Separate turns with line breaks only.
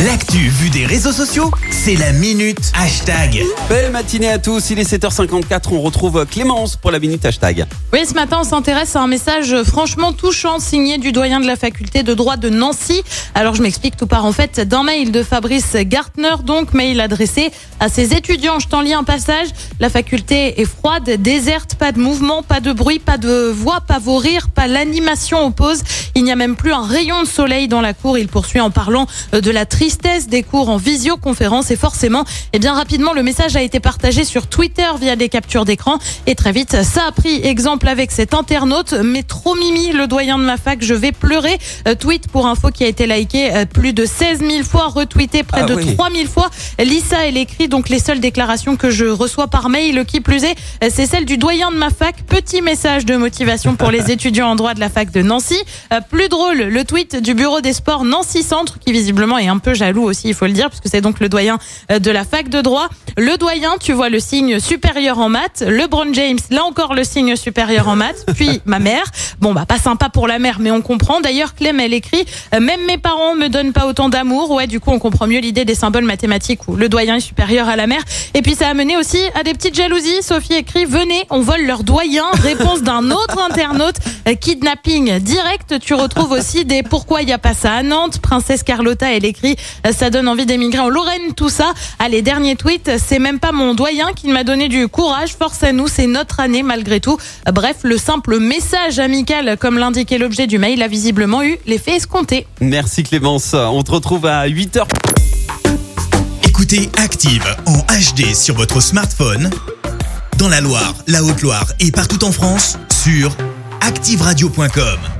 L'actu vue des réseaux sociaux, c'est la minute hashtag.
Belle matinée à tous, il est 7h54, on retrouve Clémence pour la minute hashtag.
Oui, ce matin, on s'intéresse à un message franchement touchant signé du doyen de la faculté de droit de Nancy. Alors, je m'explique, tout part en fait d'un mail de Fabrice Gartner, donc mail adressé à ses étudiants. Je t'en lis un passage. La faculté est froide, déserte, pas de mouvement, pas de bruit, pas de voix, pas vos rires, pas l'animation oppose. Il n'y a même plus un rayon de soleil dans la cour. Il poursuit en parlant de la tristesse des cours en visioconférence et forcément, eh bien rapidement, le message a été partagé sur Twitter via des captures d'écran et très vite, ça a pris exemple avec cet internaute. Mais trop mimi, le doyen de ma fac, je vais pleurer. Euh, tweet pour info qui a été liké euh, plus de 16 000 fois, retweeté près
Ah
de
oui.
3 000 fois. Lisa, elle écrit donc les seules déclarations que je reçois par mail, qui plus est, euh, c'est celle du doyen de ma fac. Petit message de motivation pour les étudiants en droit de la fac de Nancy. Plus drôle, le tweet du bureau des sports Nancy Centre, qui visiblement est un peu jaloux aussi, il faut le dire, puisque c'est donc le doyen euh, de la fac de droit. Le doyen, tu vois le signe supérieur en maths. LeBron James, là encore le signe supérieur en maths. Puis ma mère. Bon, bah pas sympa pour la mère, mais on comprend. D'ailleurs, Clem, elle écrit euh, Même mes parents me donnent pas autant d'amour. Ouais, du coup, on comprend mieux l'idée des symboles mathématiques où le doyen est supérieur à la mère. Et puis, ça a mené aussi à des petites jalousies. Sophie écrit Venez, on vole leur doyen. Réponse d'un autre internaute. Euh, Kidnapping direct. Tu retrouves aussi des Pourquoi il y a pas ça à Nantes. Princesse Carlotta, elle écrit euh, Ça donne envie d'émigrer en Lorraine, tout ça. Allez, dernier tweet. C'est même pas mon doyen qui m'a donné du courage. Force à nous, c'est notre année malgré tout. Bref, le simple message amical, comme l'indiquait l'objet du mail, a visiblement eu l'effet escompté.
Merci Clémence, on te retrouve à 8h.
Écoutez Active en HD sur votre smartphone, dans la Loire, la Haute-Loire et partout en France, sur activeradio.com.